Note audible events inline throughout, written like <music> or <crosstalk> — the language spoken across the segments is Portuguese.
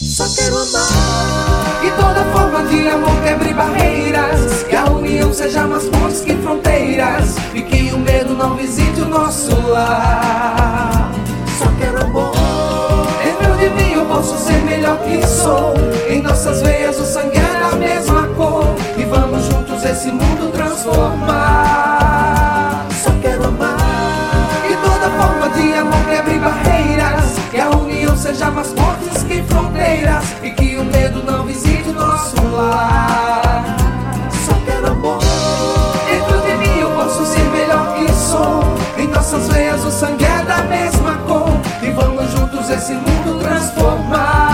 Só quero amar E toda forma de amor quebre barreiras. Que a união seja mais pontes que fronteiras. E que o medo não visite o nosso lar. Só quero amor. Dentro de mim eu posso ser melhor que sou. Em nossas veias o sangue é da mesma cor. E vamos juntos esse mundo transformar mais fortes que fronteiras E que o medo não visite o nosso lar. Só quero amor Dentro de mim eu posso ser melhor que sou. Em nossas veias o sangue é da mesma cor. E vamos juntos esse mundo transformar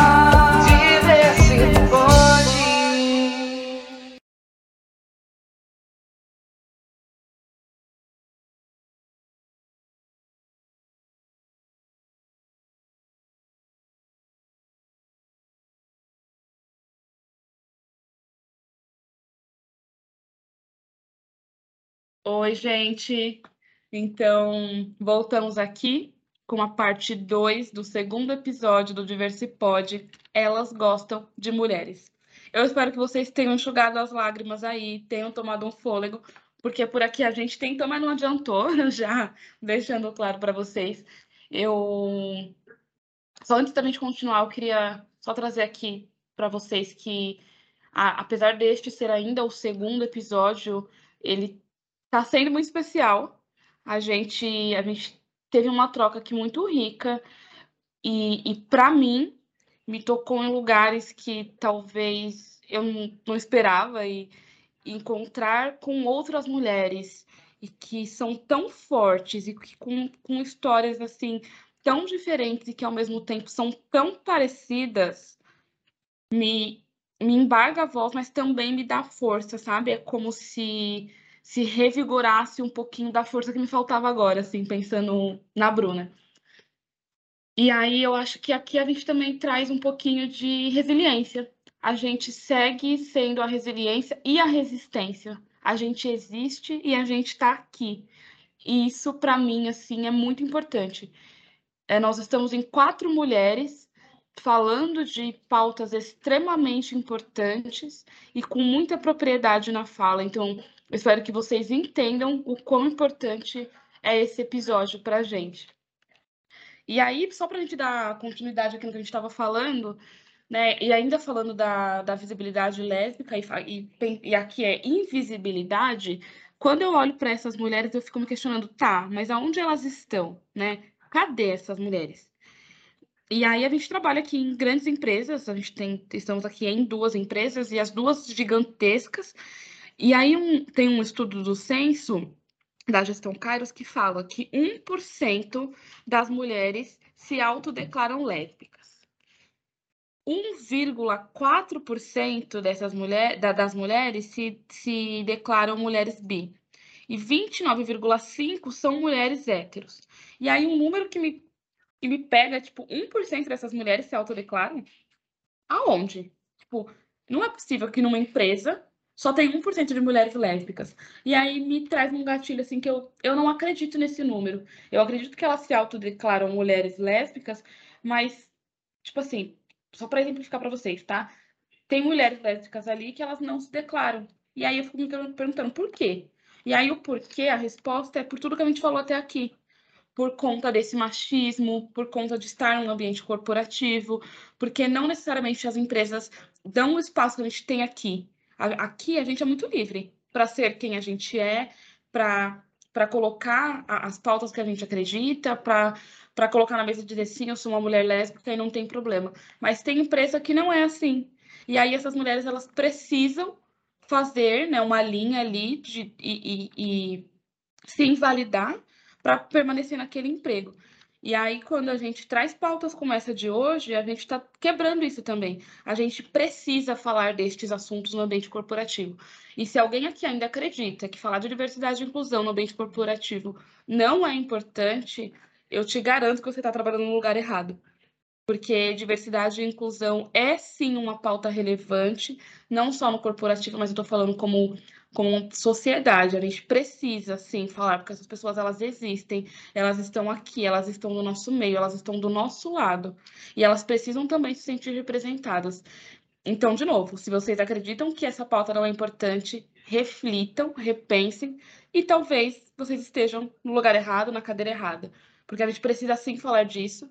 Oi, gente. Então, voltamos aqui com a parte 2 do segundo episódio do Diversipod. Elas gostam de mulheres. Eu espero que vocês tenham enxugado as lágrimas aí, tenham tomado um fôlego, porque por aqui a gente tentou, mas não adiantou, <laughs> já deixando claro para vocês. Eu só antes da gente continuar, eu queria só trazer aqui para vocês que a- apesar deste ser ainda o segundo episódio, ele Tá sendo muito especial. A gente, a gente teve uma troca aqui muito rica e, e para mim me tocou em lugares que talvez eu não, não esperava e encontrar com outras mulheres e que são tão fortes e que com, com histórias assim tão diferentes e que ao mesmo tempo são tão parecidas me me embarga a voz, mas também me dá força, sabe? É como se se revigorasse um pouquinho da força que me faltava agora, assim, pensando na Bruna. E aí eu acho que aqui a gente também traz um pouquinho de resiliência. A gente segue sendo a resiliência e a resistência. A gente existe e a gente está aqui. E isso, para mim, assim, é muito importante. É, nós estamos em quatro mulheres falando de pautas extremamente importantes e com muita propriedade na fala. Então, eu espero que vocês entendam o quão importante é esse episódio para a gente. E aí, só para a gente dar continuidade aqui no que a gente estava falando, né? E ainda falando da, da visibilidade lésbica, e, e, e aqui é invisibilidade, quando eu olho para essas mulheres, eu fico me questionando, tá, mas aonde elas estão, né? Cadê essas mulheres? E aí a gente trabalha aqui em grandes empresas, a gente tem, estamos aqui em duas empresas, e as duas gigantescas, e aí um- tem um estudo do censo da gestão Kairos que fala que 1% das mulheres se autodeclaram lésbicas. 1,4% dessas mulher, da- das mulheres se, se declaram mulheres bi. E 29,5% são mulheres héteros. E aí um número que me, que me pega, tipo, 1% dessas mulheres se autodeclaram? Aonde? Tipo, não é possível que numa empresa só tem 1% de mulheres lésbicas. E aí me traz um gatilho assim que eu, eu não acredito nesse número. Eu acredito que elas se autodeclaram mulheres lésbicas, mas, tipo assim, só para exemplificar para vocês, tá? Tem mulheres lésbicas ali que elas não se declaram. E aí eu fico me per- perguntando por quê? E aí o porquê, a resposta é por tudo que a gente falou até aqui. Por conta desse machismo, por conta de estar num ambiente corporativo, porque não necessariamente as empresas dão o espaço que a gente tem aqui. Aqui a gente é muito livre para ser quem a gente é, para colocar as pautas que a gente acredita, para colocar na mesa e dizer sim, eu sou uma mulher lésbica e não tem problema. Mas tem empresa que não é assim. E aí essas mulheres elas precisam fazer né, uma linha ali de, e, e- e se invalidar para permanecer naquele emprego. E aí, quando a gente traz pautas como essa de hoje, a gente está quebrando isso também. A gente precisa falar destes assuntos no ambiente corporativo. E se alguém aqui ainda acredita que falar de diversidade e inclusão no ambiente corporativo não é importante, eu te garanto que você está trabalhando no lugar errado. Porque diversidade e inclusão é sim uma pauta relevante, não só no corporativo, mas eu estou falando como como sociedade, a gente precisa sim falar, porque essas pessoas elas existem, elas estão aqui, elas estão no nosso meio, elas estão do nosso lado, e elas precisam também se sentir representadas. Então, de novo, se vocês acreditam que essa pauta não é importante, reflitam, repensem, e talvez vocês estejam no lugar errado, na cadeira errada, porque a gente precisa sim falar disso.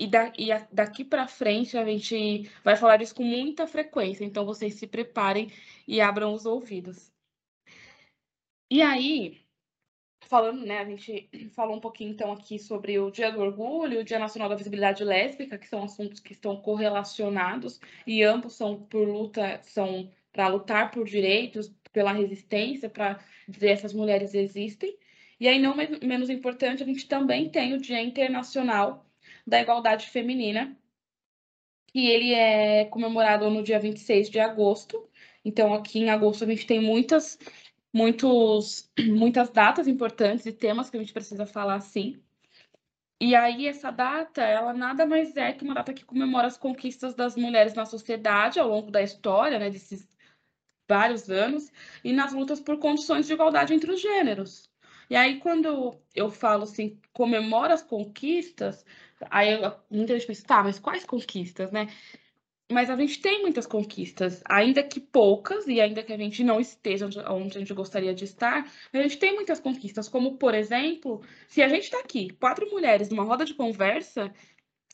E, da, e a, daqui para frente a gente vai falar isso com muita frequência, então vocês se preparem e abram os ouvidos. E aí, falando, né, a gente falou um pouquinho então aqui sobre o Dia do Orgulho, o Dia Nacional da Visibilidade Lésbica, que são assuntos que estão correlacionados e ambos são por luta, são para lutar por direitos, pela resistência, para dizer essas mulheres existem. E aí, não menos importante, a gente também tem o Dia Internacional da Igualdade Feminina, que ele é comemorado no dia 26 de agosto. Então, aqui em agosto, a gente tem muitas muitos, <clears throat> muitas datas importantes e temas que a gente precisa falar sim. E aí, essa data, ela nada mais é que uma data que comemora as conquistas das mulheres na sociedade ao longo da história, né, desses vários anos, e nas lutas por condições de igualdade entre os gêneros. E aí, quando eu falo assim, comemora as conquistas, aí muita gente pensa, tá, mas quais conquistas, né? mas a gente tem muitas conquistas, ainda que poucas, e ainda que a gente não esteja onde a gente gostaria de estar, a gente tem muitas conquistas, como, por exemplo, se a gente está aqui, quatro mulheres numa roda de conversa,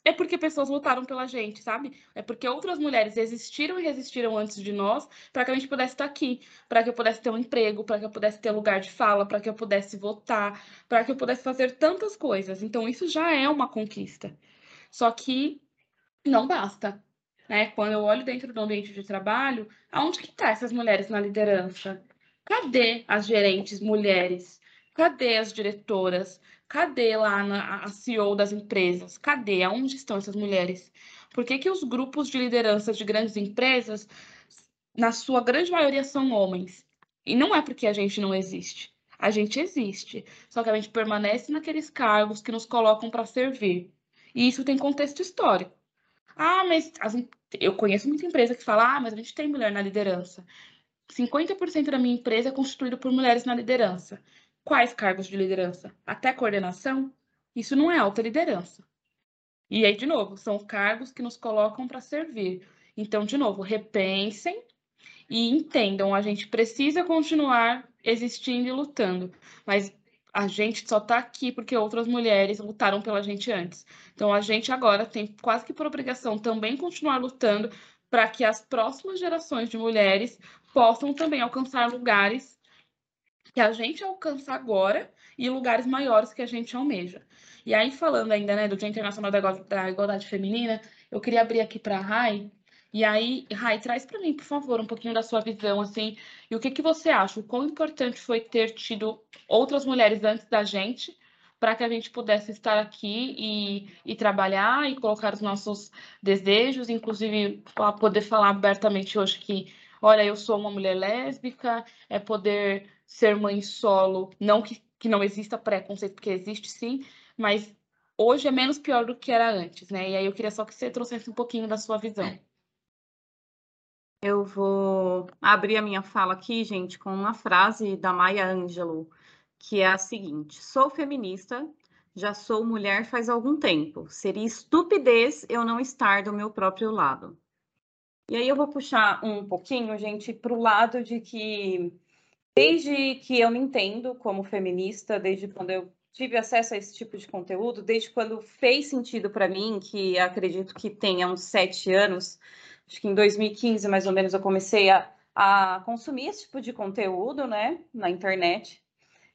é porque pessoas lutaram pela gente, sabe? É porque outras mulheres existiram e resistiram antes de nós para que a gente pudesse estar aqui, para que eu pudesse ter um emprego, para que eu pudesse ter lugar de fala, para que eu pudesse votar, para que eu pudesse fazer tantas coisas. Então, isso já é uma conquista. Só que não basta né? Quando eu olho dentro do ambiente de trabalho, aonde que tá essas mulheres na liderança? Cadê as gerentes mulheres? Cadê as diretoras? Cadê lá na, a CEO das empresas? Cadê? Aonde estão essas mulheres? Por que, que os grupos de liderança de grandes empresas, na sua grande maioria, são homens? E não é porque a gente não existe. A gente existe, só que a gente permanece naqueles cargos que nos colocam para servir. E isso tem contexto histórico. Ah, mas as, eu conheço muita empresa que fala, ah, mas a gente tem mulher na liderança. 50% da minha empresa é constituído por mulheres na liderança. Quais cargos de liderança? Até coordenação? Isso não é alta liderança. E aí, de novo, são cargos que nos colocam para servir. Então, de novo, repensem e entendam, a gente precisa continuar existindo e lutando, mas a gente só está aqui porque outras mulheres lutaram pela gente antes. Então a gente agora tem quase que por obrigação também continuar lutando para que as próximas gerações de mulheres possam também alcançar lugares que a gente alcança agora e lugares maiores que a gente almeja. E aí, falando ainda né, do Dia Internacional da Igualdade Feminina, eu queria abrir aqui para a Rai e aí, Rai, traz para mim, por favor, um pouquinho da sua visão, assim, e o que, que você acha? O quão importante foi ter tido outras mulheres antes da gente para que a gente pudesse estar aqui e, e trabalhar e colocar os nossos desejos, inclusive poder falar abertamente hoje que, olha, eu sou uma mulher lésbica, é poder ser mãe solo, não que, que não exista preconceito, porque existe sim, mas hoje é menos pior do que era antes, né? E aí eu queria só que você trouxesse um pouquinho da sua visão. Eu vou abrir a minha fala aqui, gente, com uma frase da Maya Angelou, que é a seguinte: Sou feminista, já sou mulher faz algum tempo. Seria estupidez eu não estar do meu próprio lado. E aí eu vou puxar um pouquinho, gente, para o lado de que desde que eu me entendo como feminista, desde quando eu tive acesso a esse tipo de conteúdo, desde quando fez sentido para mim, que acredito que tenha uns sete anos, acho que em 2015 mais ou menos eu comecei a, a consumir esse tipo de conteúdo, né, na internet.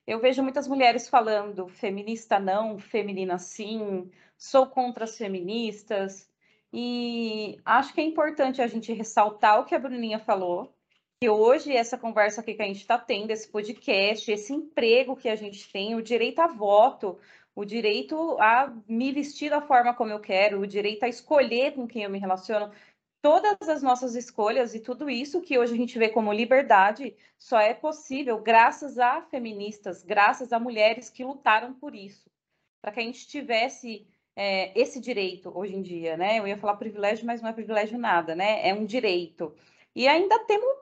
Eu vejo muitas mulheres falando feminista não, feminina sim, sou contra as feministas. E acho que é importante a gente ressaltar o que a Bruninha falou, que hoje essa conversa aqui que a gente está tendo, esse podcast, esse emprego que a gente tem, o direito a voto, o direito a me vestir da forma como eu quero, o direito a escolher com quem eu me relaciono, todas as nossas escolhas e tudo isso que hoje a gente vê como liberdade só é possível graças a feministas, graças a mulheres que lutaram por isso, para que a gente tivesse é, esse direito hoje em dia, né? Eu ia falar privilégio, mas não é privilégio nada, né? É um direito. E ainda temos,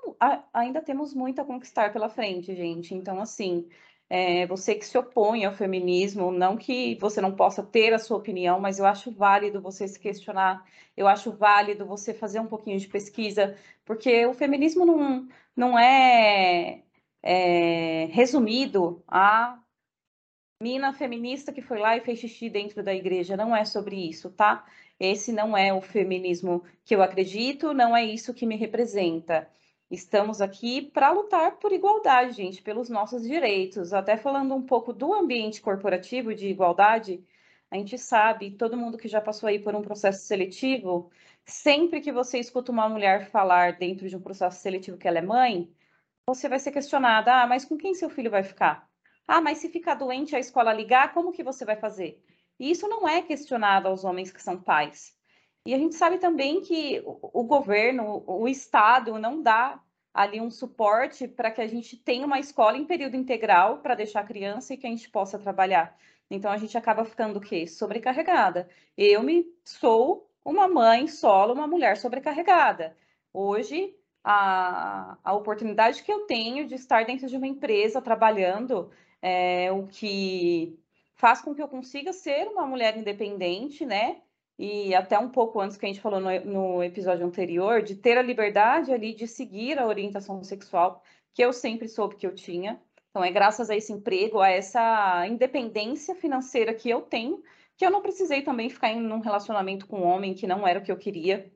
ainda temos muito a conquistar pela frente, gente. Então, assim, é, você que se opõe ao feminismo, não que você não possa ter a sua opinião, mas eu acho válido você se questionar, eu acho válido você fazer um pouquinho de pesquisa, porque o feminismo não, não é, é resumido a mina feminista que foi lá e fez xixi dentro da igreja. Não é sobre isso, tá? Esse não é o feminismo que eu acredito, não é isso que me representa. Estamos aqui para lutar por igualdade, gente, pelos nossos direitos. Até falando um pouco do ambiente corporativo de igualdade, a gente sabe, todo mundo que já passou aí por um processo seletivo, sempre que você escuta uma mulher falar dentro de um processo seletivo que ela é mãe, você vai ser questionada: ah, mas com quem seu filho vai ficar? Ah, mas se ficar doente a escola ligar, como que você vai fazer? E isso não é questionado aos homens que são pais. E a gente sabe também que o, governo, o Estado, não dá ali um suporte para que a gente tenha uma escola em período integral para deixar a criança e que a gente possa trabalhar. Então a gente acaba ficando o quê? Sobrecarregada. Eu me sou uma mãe solo, uma mulher sobrecarregada. Hoje, a, a oportunidade que eu tenho de estar dentro de uma empresa trabalhando, é, o que faz com que eu consiga ser uma mulher independente, né? e até um pouco antes que a gente falou no, no, episódio anterior, de ter a liberdade ali de seguir a orientação sexual que eu sempre soube que eu tinha. Então, é graças a esse emprego, a essa independência financeira que eu tenho, que eu não precisei também ficar em um relacionamento com um homem que não era o que eu queria.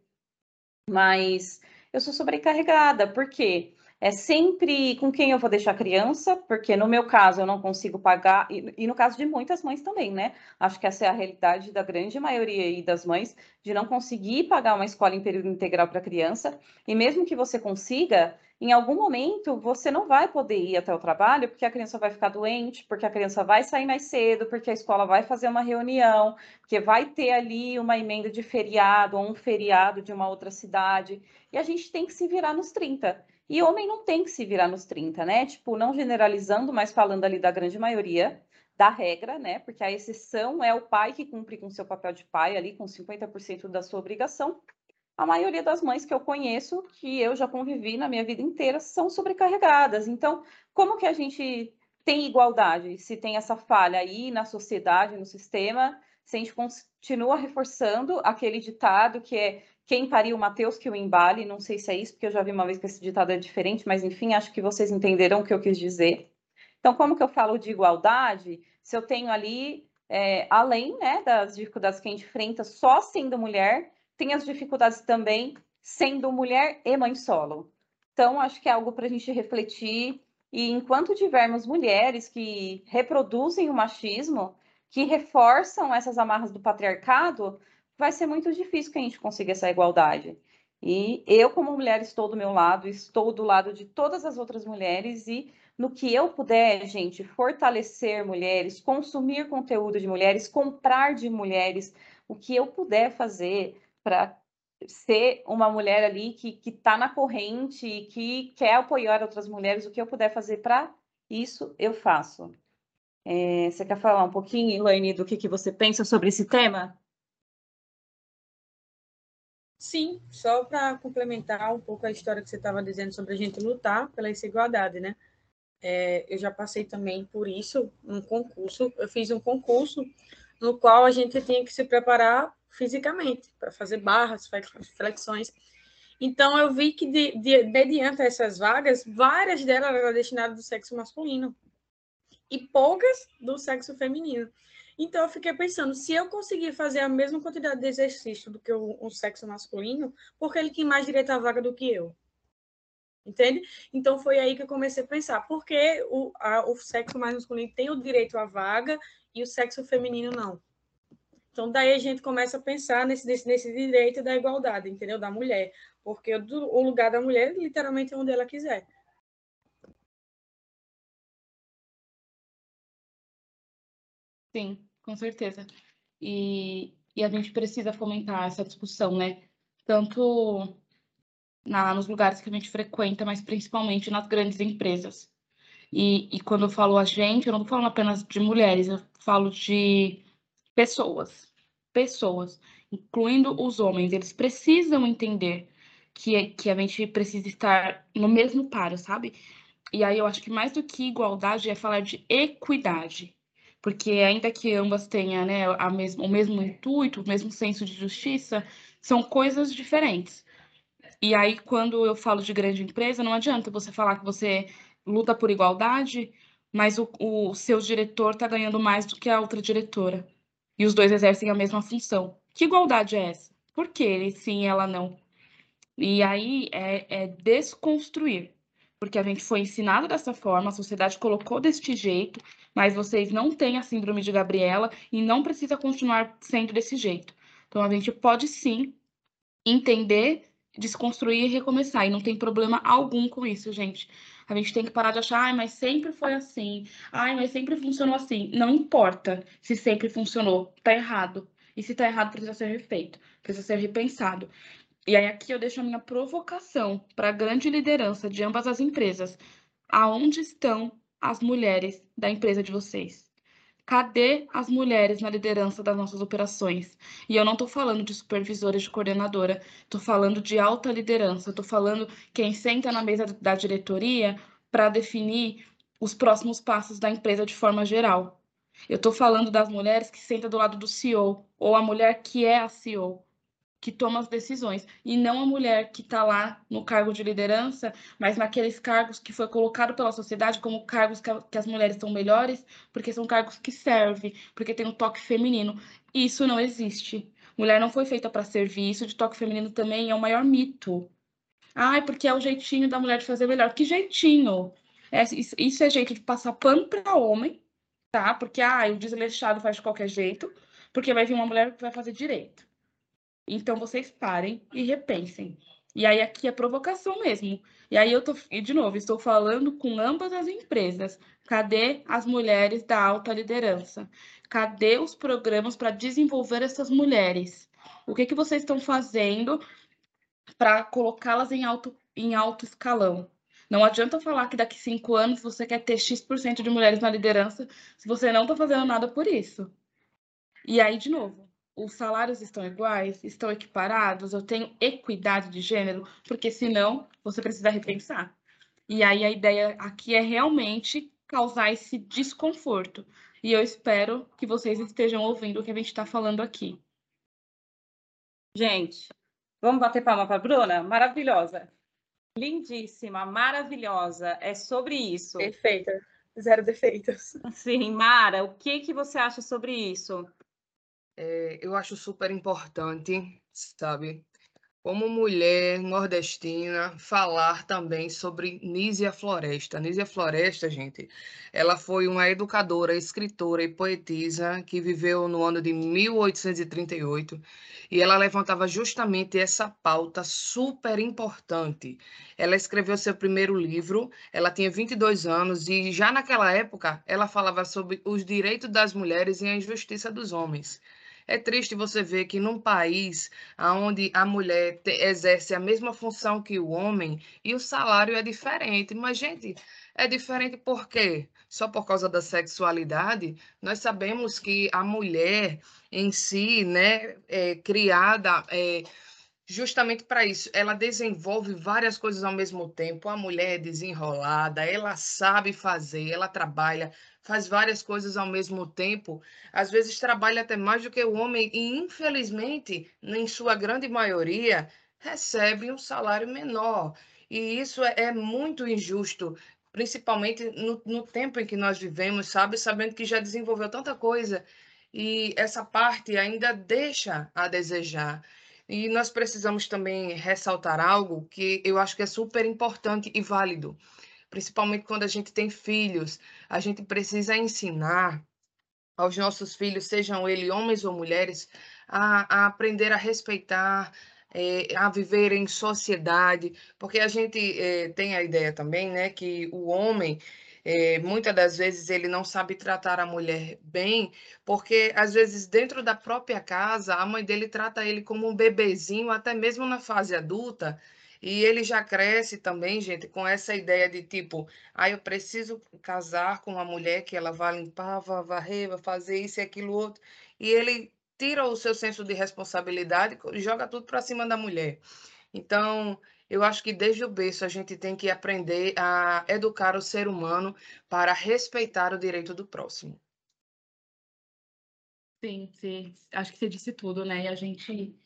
Mas eu sou sobrecarregada, porque é sempre com quem eu vou deixar a criança, porque no meu caso eu não consigo pagar, e, e, no caso de muitas mães também, né? Acho que essa é a realidade da grande maioria aí das mães, de não conseguir pagar uma escola em período integral para a criança, e mesmo que você consiga, em algum momento você não vai poder ir até o trabalho, porque a criança vai ficar doente, porque a criança vai sair mais cedo, porque a escola vai fazer uma reunião, porque vai ter ali uma emenda de feriado ou um feriado de uma outra cidade, e a gente tem que se virar nos 30. E homem não tem que se virar nos 30, né? Tipo, não generalizando, mas falando ali da grande maioria da regra, né? Porque a exceção é o pai que cumpre com seu papel de pai ali, com 50% da sua obrigação. A maioria das mães que eu conheço, que eu já convivi na minha vida inteira, são sobrecarregadas. Então, como que a gente tem igualdade? Se tem essa falha aí na sociedade, no sistema, se a gente continua reforçando aquele ditado que é quem pariu Mateus que o embale, não sei se é isso, porque eu já vi uma vez que esse ditado é diferente, mas enfim, acho que vocês entenderam o que eu quis dizer. Então, como que eu falo de igualdade? Se eu tenho ali, é, além né, das dificuldades que a gente enfrenta só sendo mulher, tem as dificuldades também sendo mulher e mãe solo. Então, acho que é algo para a gente refletir. E enquanto tivermos mulheres que reproduzem o machismo, que reforçam essas amarras do patriarcado, vai ser muito difícil que a gente consiga essa igualdade. E eu, como mulher, estou do meu lado, estou do lado de todas as outras mulheres e no que eu puder, gente, fortalecer mulheres, consumir conteúdo de mulheres, comprar de mulheres, o que eu puder fazer para ser uma mulher ali que está na corrente e que quer apoiar outras mulheres, o que eu puder fazer para isso, eu faço. É, você quer falar um pouquinho, Elaine, do que, que você pensa sobre esse tema? Sim, só para complementar um pouco a história que você estava dizendo sobre a gente lutar pela essa igualdade, né? É, eu já passei também por isso, um concurso. Eu fiz um concurso no qual a gente tinha que se preparar fisicamente para fazer barras, flexões. Então, eu vi que, de, de, mediante essas vagas, várias delas eram destinadas do sexo masculino e poucas do sexo feminino. Então eu fiquei pensando, se eu conseguir fazer a mesma quantidade de exercício do que o, o sexo masculino, por que ele tem mais direito à vaga do que eu? Entende? Então foi aí que eu comecei a pensar, por que o, a, o sexo mais masculino tem o direito à vaga e o sexo feminino não? Então daí a gente começa a pensar nesse, nesse, nesse direito da igualdade, entendeu? Da mulher. Porque o lugar da mulher literalmente é onde ela quiser. Sim, com certeza. E, e a gente precisa fomentar essa discussão, né? Tanto na, nos lugares que a gente frequenta, mas principalmente nas grandes empresas. E, e quando eu falo a gente, eu não estou falando apenas de mulheres, eu falo de pessoas. Pessoas, incluindo os homens. Eles precisam entender que, que a gente precisa estar no mesmo paro, sabe? E aí eu acho que mais do que igualdade é falar de equidade. Porque ainda que ambas tenham né, a mesma, o mesmo intuito, o mesmo senso de justiça, são coisas diferentes. E aí, quando eu falo de grande empresa, não adianta você falar que você luta por igualdade, mas o, o seu diretor está ganhando mais do que a outra diretora. E os dois exercem a mesma função. Que igualdade é essa? Por que ele sim e ela não? E aí é, é desconstruir porque a gente foi ensinado dessa forma, a sociedade colocou deste jeito, mas vocês não têm a síndrome de Gabriela e não precisa continuar sendo desse jeito. Então a gente pode sim entender, desconstruir e recomeçar, e não tem problema algum com isso, gente. A gente tem que parar de achar, ai, mas sempre foi assim, ai, mas sempre funcionou assim. Não importa se sempre funcionou, tá errado. E se tá errado, precisa ser refeito, precisa ser repensado. E aí aqui eu deixo a minha provocação para a grande liderança de ambas as empresas. Aonde estão as mulheres da empresa de vocês? Cadê as mulheres na liderança das nossas operações? E eu não estou falando de supervisora, de coordenadora, estou falando de alta liderança, estou falando quem senta na mesa da diretoria para definir os próximos passos da empresa de forma geral. Eu estou falando das mulheres que sentam do lado do CEO, ou a mulher que é a CEO, que toma as decisões, e não a mulher que está lá no cargo de liderança, mas naqueles cargos que foi colocado pela sociedade como cargos que, a, que as mulheres são melhores, porque são cargos que servem, porque tem um toque feminino. Isso não existe. Mulher não foi feita para servir, isso de toque feminino também é o maior mito. Ai, porque é o jeitinho da mulher de fazer melhor. Que jeitinho? É, isso, é jeito de passar pano para homem, tá? Porque ah, o desleixado faz de qualquer jeito, porque vai vir uma mulher que vai fazer direito. Então vocês parem e repensem. E aí aqui é provocação mesmo. E aí eu tô, e de novo, estou falando com ambas as empresas. Cadê as mulheres da alta liderança? Cadê os programas para desenvolver essas mulheres? O que que vocês estão fazendo para colocá-las em alto, em alto escalão? Não adianta falar que daqui cinco anos você quer ter X% de mulheres na liderança se você não está fazendo nada por isso. E aí, de novo, os salários estão iguais, estão equiparados, eu tenho equidade de gênero, porque senão você precisa repensar. E aí a ideia aqui é realmente causar esse desconforto. E eu espero que vocês estejam ouvindo o que a gente está falando aqui. Gente, vamos bater palma para a Bruna? Maravilhosa. Lindíssima, maravilhosa. É sobre isso. Perfeita. Zero defeitos. Sim, Mara, o que, que você acha sobre isso? É, eu acho super importante, sabe, como mulher nordestina, falar também sobre Nízia Floresta. Nízia Floresta, gente, ela foi uma educadora, escritora e poetisa que viveu no ano de 1838 e ela levantava justamente essa pauta super importante. Ela escreveu seu primeiro livro, ela tinha 22 anos e já naquela época ela falava sobre os direitos das mulheres e a injustiça dos homens. É triste você ver que num país onde a mulher te, exerce a mesma função que o homem e o salário é diferente. Mas, gente, é diferente por quê? Só por causa da sexualidade? Nós sabemos que a mulher em si, né, é criada. É, justamente para isso. Ela desenvolve várias coisas ao mesmo tempo. A mulher é desenrolada, ela sabe fazer, ela trabalha, faz várias coisas ao mesmo tempo. Às vezes trabalha até mais do que o homem e, infelizmente, em sua grande maioria, recebe um salário menor. E isso é, é muito injusto, principalmente no, no tempo em que nós vivemos, sabe? Sabendo que já desenvolveu tanta coisa e essa parte ainda deixa a desejar. E nós precisamos também ressaltar algo que eu acho que é super importante e válido, principalmente quando a gente tem filhos. A gente precisa ensinar aos nossos filhos, sejam eles homens ou mulheres, a, a aprender a respeitar, é, a viver em sociedade, porque a gente é, tem a ideia também, né, que o homem é, muitas das vezes ele não sabe tratar a mulher bem, porque às vezes dentro da própria casa a mãe dele trata ele como um bebezinho, até mesmo na fase adulta. E ele já cresce também, gente, com essa ideia de tipo, ah, eu preciso casar com uma mulher que ela vai limpar, vai varrer, vai fazer isso e aquilo outro. E ele tira o seu senso de responsabilidade e joga tudo para cima da mulher. Então, eu acho que desde o berço a gente tem que aprender a educar o ser humano para respeitar o direito do próximo. Sim, sim. Acho que você disse tudo, né? E a gente.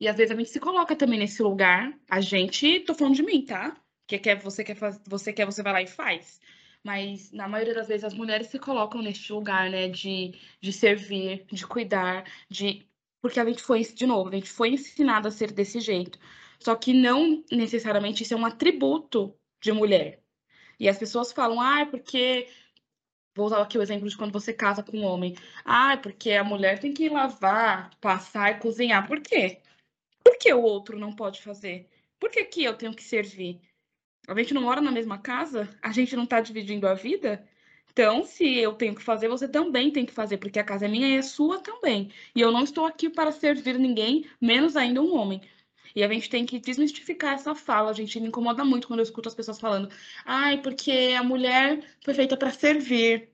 E às vezes a gente se coloca também nesse lugar. A gente, tô falando de mim, tá? Que quer, você quer você quer, você vai lá e faz. Mas na maioria das vezes as mulheres se colocam neste lugar, né? De, de servir, de cuidar, de. Porque a gente foi, de novo, a gente foi ensinado a ser desse jeito. Só que não necessariamente isso é um atributo de mulher. E as pessoas falam, ah, porque Vou usar aqui o exemplo de quando você casa com um homem. Ah, porque a mulher tem que lavar, passar e cozinhar. Por quê? Por que o outro não pode fazer? Por que, eu tenho que servir? A gente não mora na mesma casa? A gente não está dividindo a vida? Então, se eu tenho que fazer, você também tem que fazer, porque a casa é minha e é sua também. E eu não estou aqui para servir ninguém, menos ainda um homem. E a gente tem que desmistificar essa fala. A gente me incomoda muito quando eu escuto as pessoas falando: ai, porque a mulher foi feita para servir.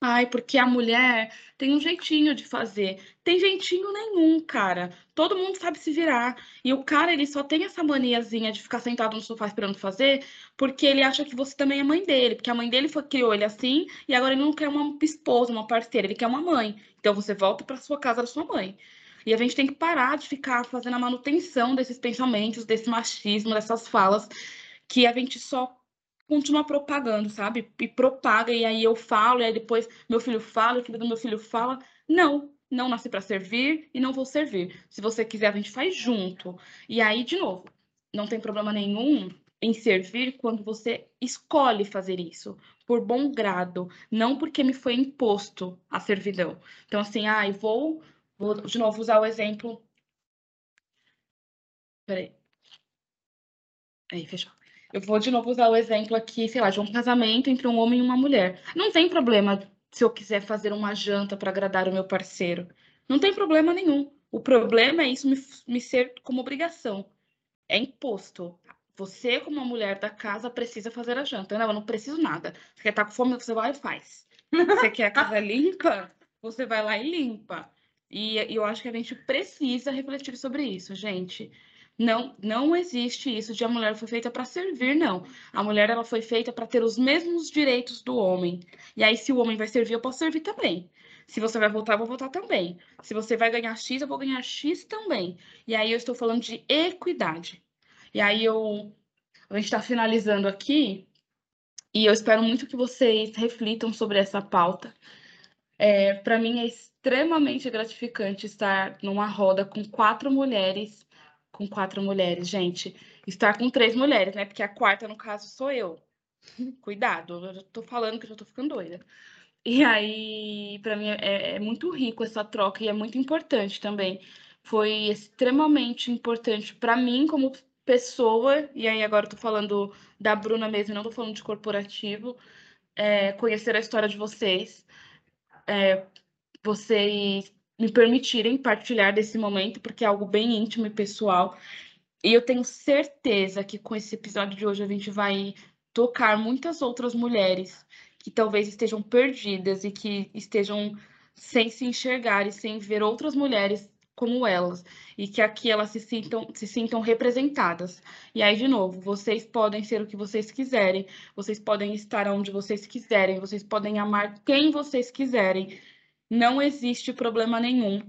Ai, porque a mulher tem um jeitinho de fazer. Tem jeitinho nenhum, cara. Todo mundo sabe se virar. E o cara, ele só tem essa maniazinha de ficar sentado no sofá esperando fazer, porque ele acha que você também é mãe dele. Porque a mãe dele foi, criou ele assim, e agora ele não quer uma esposa, uma parceira, ele quer uma mãe. Então você volta para sua casa da sua mãe. E a gente tem que parar de ficar fazendo a manutenção desses pensamentos, desse machismo, dessas falas, que a gente só continua propagando, sabe? E propaga, e aí eu falo, e aí depois meu filho fala, o filho do meu filho fala. Não, não nasci para servir e não vou servir. Se você quiser, a gente faz junto. E aí, de novo, não tem problema nenhum em servir quando você escolhe fazer isso por bom grado, não porque me foi imposto a servidão. Então, assim, ah, eu vou Vou de novo usar o exemplo. Peraí. Aí, fechou. Eu vou de novo usar o exemplo aqui, sei lá, de um casamento entre um homem e uma mulher. Não tem problema se eu quiser fazer uma janta para agradar o meu parceiro. Não tem problema nenhum. O problema é isso me, me ser como obrigação. É imposto. Você, como uma mulher da casa, precisa fazer a janta. Não, eu não preciso nada. Você quer estar com fome, você vai e faz. Você quer a casa <laughs> limpa? Você vai lá e limpa. E, eu acho que a gente precisa refletir sobre isso, gente. Não, não existe isso de a mulher foi feita para servir, não. A mulher ela foi feita para ter os mesmos direitos do homem. E aí, se o homem vai servir, eu posso servir também. Se você vai votar, eu vou votar também. Se você vai ganhar X, eu vou ganhar X também. E aí eu estou falando de equidade. E aí eu a gente está finalizando aqui e eu espero muito que vocês reflitam sobre essa pauta. É, para mim é extremamente gratificante estar numa roda com quatro mulheres, com quatro mulheres, gente. Estar com três mulheres, né? Porque a quarta, no caso, sou eu. <laughs> Cuidado, eu tô falando que eu já tô ficando doida. E aí, para mim, é, é muito rico essa troca e é muito importante também. Foi extremamente importante para mim como pessoa, e aí agora eu tô falando da Bruna mesmo, não tô falando de corporativo, é, conhecer a história de vocês, é, vocês me permitirem partilhar desse momento, porque é algo bem íntimo e pessoal. E eu tenho certeza que com esse episódio de hoje a gente vai tocar muitas outras mulheres que talvez estejam perdidas e que estejam sem se enxergar e sem ver outras mulheres como elas e que aqui elas se sintam, se sintam representadas. E aí, de novo, vocês podem ser o que vocês quiserem, vocês podem estar onde vocês quiserem, vocês podem amar quem vocês quiserem, não existe problema nenhum.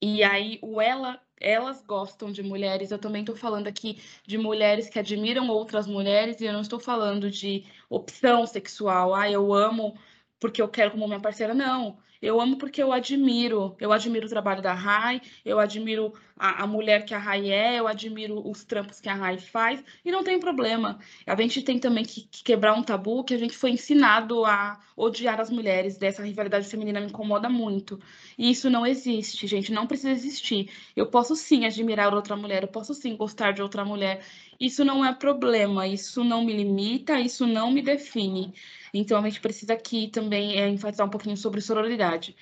E aí, o ela, elas gostam de mulheres. Eu também estou falando aqui de mulheres que admiram outras mulheres, e eu não estou falando de opção sexual. Ah, eu amo porque eu quero como minha parceira. Não. Eu amo porque eu admiro. Eu admiro o trabalho da Rai, eu admiro a, a mulher que a Rai é, eu admiro os trampos que a Rai faz, e não tem problema. A gente tem também que, que, quebrar um tabu que a gente foi ensinado a odiar as mulheres, dessa rivalidade feminina me incomoda muito. E isso não existe, gente, não precisa existir. Eu posso sim admirar outra mulher, eu posso sim gostar de outra mulher. Isso não é problema, isso não me limita, isso não me define. Então, a gente precisa aqui também é, enfatizar um pouquinho sobre sororidade.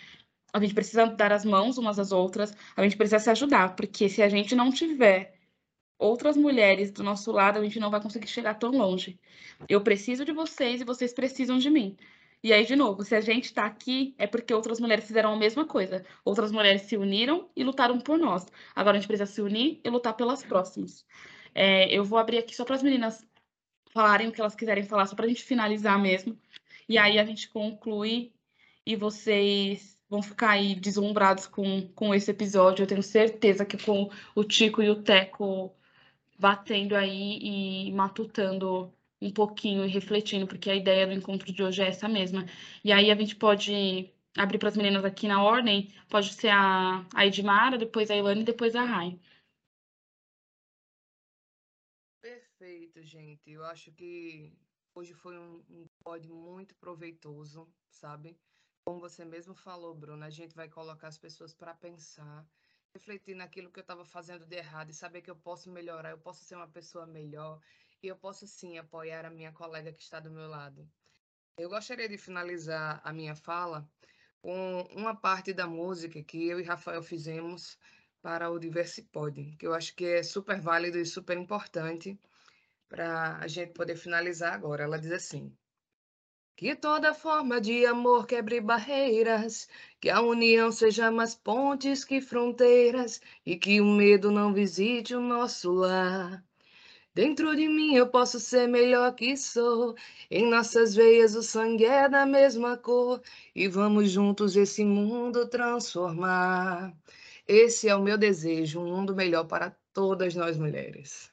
A gente precisa dar as mãos umas às outras, a gente precisa se ajudar, porque se a gente não tiver outras mulheres do nosso lado, a gente não vai conseguir chegar tão longe. Eu preciso de vocês e vocês precisam de mim. E aí, de novo, se a gente está aqui, é porque outras mulheres fizeram a mesma coisa. Outras mulheres se uniram e lutaram por nós. Agora a gente precisa se unir e lutar pelas próximas. É, eu vou abrir aqui só para as meninas falarem o que elas quiserem falar, só para a gente finalizar mesmo. E aí a gente conclui e vocês vão ficar aí deslumbrados com, com esse episódio. Eu tenho certeza que com o Tico e o Teco batendo aí e matutando um pouquinho e refletindo, porque a ideia do encontro de hoje é essa mesma. E aí a gente pode abrir para as meninas aqui na ordem, pode ser a, a Edmara, depois a Ilane e depois a Rai. Perfeito, gente. Eu acho que hoje foi um, um muito proveitoso, sabe? Como você mesmo falou, Bruna, a gente vai colocar as pessoas para pensar, refletir naquilo que eu estava fazendo de errado e saber que eu posso melhorar, eu posso ser uma pessoa melhor e eu posso sim apoiar a minha colega que está do meu lado. Eu gostaria de finalizar a minha fala com uma parte da música que eu e Rafael fizemos para o Diversipod, que eu acho que é super válido e super importante para a gente poder finalizar agora. Ela diz assim: Que toda forma de amor quebre barreiras, que a união seja mais pontes que fronteiras e que o medo não visite o nosso lar. Dentro de mim eu posso ser melhor que sou. Em nossas veias o sangue é da mesma cor. E vamos juntos esse mundo transformar. Esse é o meu desejo, um mundo melhor para todas nós mulheres.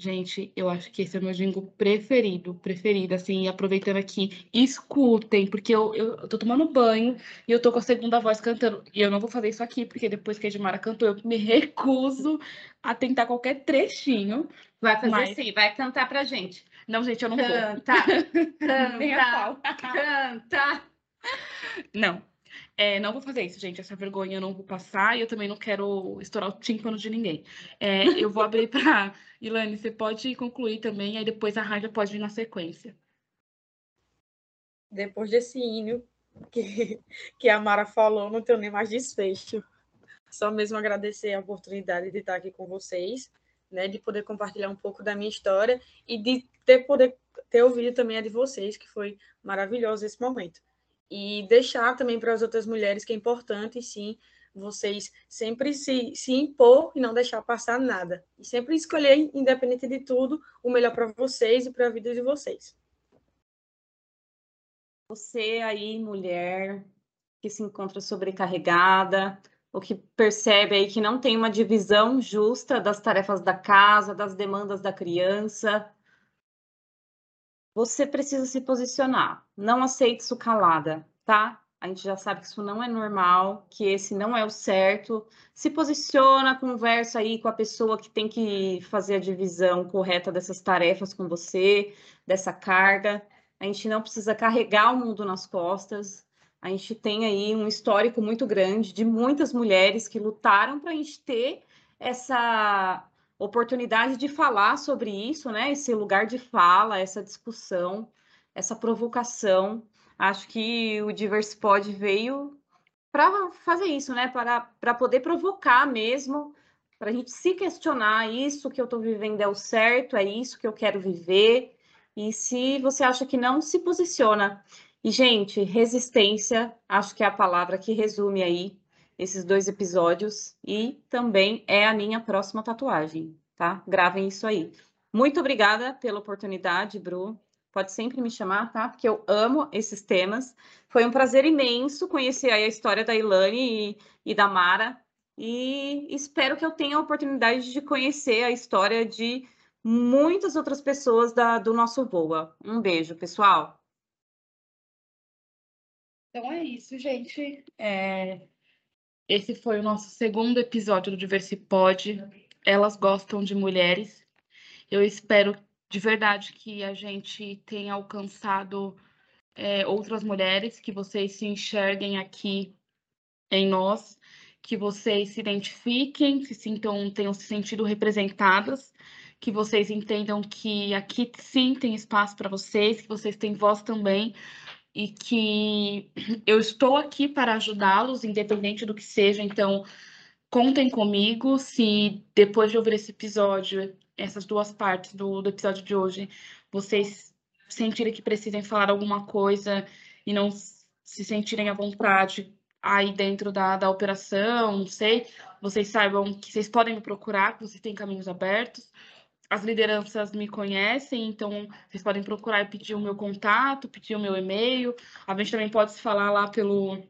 Gente, eu acho que esse é o meu jingle preferido, preferido, assim, aproveitando aqui, escutem, porque eu, eu, eu, tô tomando banho e eu tô com a segunda voz cantando, e eu não vou fazer isso aqui, porque depois que a Edmara cantou, eu me <laughs> recuso a tentar qualquer trechinho. Vai fazer mas... sim, vai cantar pra gente. Não, gente, eu não canta, vou. Canta, <laughs> canta, canta. Não, é, não vou fazer isso, gente. Essa vergonha eu não vou passar e eu também não quero estourar o tímpano de ninguém. É, eu vou abrir para. <laughs> Ilane, você pode concluir também, aí depois a Raja pode vir na sequência. Depois desse hino que, que a Mara falou, não tenho nem mais desfecho. Só mesmo agradecer a oportunidade de estar aqui com vocês, né, de poder compartilhar um pouco da minha história e de ter poder ter ouvido também a de vocês, que foi maravilhoso esse momento e deixar também para as outras mulheres que é importante, sim, vocês sempre se, se impor e não deixar passar nada. E sempre escolher, independente de tudo, o melhor para vocês e para a vida de vocês. Você aí, mulher, que se encontra sobrecarregada, ou que percebe aí que não tem uma divisão justa das tarefas da casa, das demandas da criança, você precisa se posicionar. Não aceite isso calada, tá? A gente já sabe que isso não é normal, que esse não é o certo. Se posiciona, conversa aí com a pessoa que tem que fazer a divisão correta dessas tarefas com você, dessa carga. A gente não precisa carregar o mundo nas costas. A gente tem aí um histórico muito grande de muitas mulheres que lutaram para a gente ter essa oportunidade de falar sobre isso, né? Esse lugar de fala, essa discussão, essa provocação. Acho que o Diversipod veio para fazer isso, né? Para, para poder provocar mesmo, para a gente se questionar: isso que eu estou vivendo é o certo, é isso que eu quero viver. E se você acha que não, se posiciona. E, gente, resistência, acho que é a palavra que resume aí esses dois episódios e também é a minha próxima tatuagem, tá? Gravem isso aí. Muito obrigada pela oportunidade, Bru. Pode sempre me chamar, tá? Porque eu amo esses temas. Foi um prazer imenso conhecer a história da Ilane e, e da Mara. E espero que eu tenha a oportunidade de conhecer a história de muitas outras pessoas da, do nosso Voa. Um beijo, pessoal. Então é isso, gente. É... Esse foi o nosso segundo episódio do Diversipod. Elas gostam de mulheres. Eu espero de verdade que a gente tenha alcançado é, outras mulheres, que vocês se enxerguem aqui em nós, que vocês se identifiquem, se sintam, tenham se sentido representadas, que vocês entendam que aqui sim tem espaço para vocês, que vocês têm voz também, e que eu estou aqui para ajudá-los, independente do que seja. Então, contem comigo. Se depois de ouvir esse episódio, essas duas partes do, do episódio de hoje, vocês sentirem que precisem falar alguma coisa e não se sentirem à vontade, aí dentro da, da operação, não sei, vocês saibam que vocês podem me procurar, que vocês têm caminhos abertos. As lideranças me conhecem, então vocês podem procurar e pedir o meu contato, pedir o meu e-mail. A gente também pode se falar lá pelo,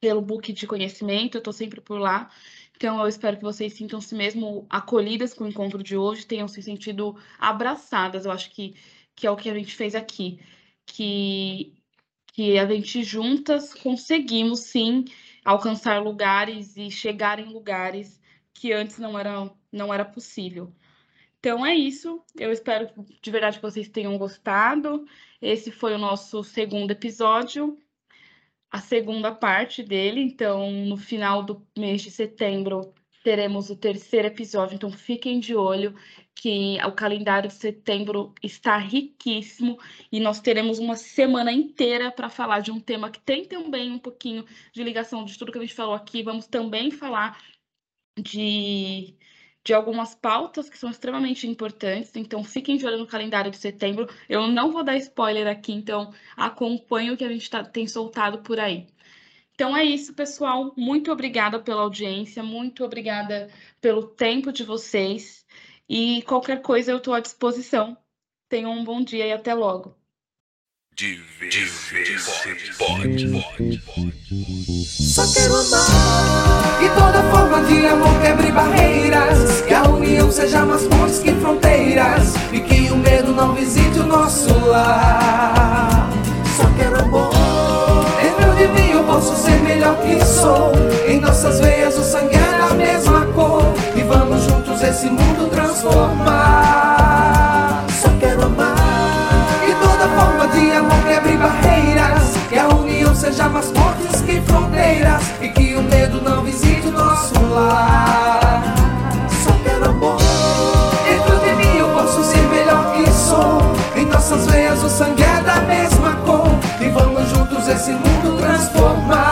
pelo book de conhecimento, eu estou sempre por lá. Então, eu espero que vocês sintam-se mesmo acolhidas com o encontro de hoje, tenham se sentido abraçadas. Eu acho que, que é o que a gente fez aqui. Que, que a gente juntas conseguimos, sim, alcançar lugares e chegar em lugares que antes não era, não era possível. Então é isso. Eu espero de verdade que vocês tenham gostado. Esse foi o nosso segundo episódio a segunda parte dele. Então, no final do mês de setembro, teremos o terceiro episódio. Então, fiquem de olho que o calendário de setembro está riquíssimo e nós teremos uma semana inteira para falar de um tema que tem também um pouquinho de ligação de tudo que a gente falou aqui. Vamos também falar de de algumas pautas que são extremamente importantes, então fiquem de olho no calendário de setembro. Eu não vou dar spoiler aqui, então acompanhe o que a gente tá, tem soltado por aí. Então é isso, pessoal. Muito obrigada pela audiência, muito obrigada pelo tempo de vocês. E qualquer coisa eu estou à disposição. Tenham um bom dia e até logo. Só quero amar. E toda forma de amor quebre barreiras. Que a união seja mais forte que fronteiras. E que o medo não visite o nosso lar. Só quero amor. Dentro de mim eu posso ser melhor que sou. Em nossas veias o sangue é da mesma cor. E vamos juntos esse mundo transformar barreiras Que a união seja mais forte que fronteiras E que o medo não visite o nosso lar. Só quero amor Dentro de mim eu posso ser melhor que sou. Em nossas veias o sangue é da mesma cor E vamos juntos esse mundo transformar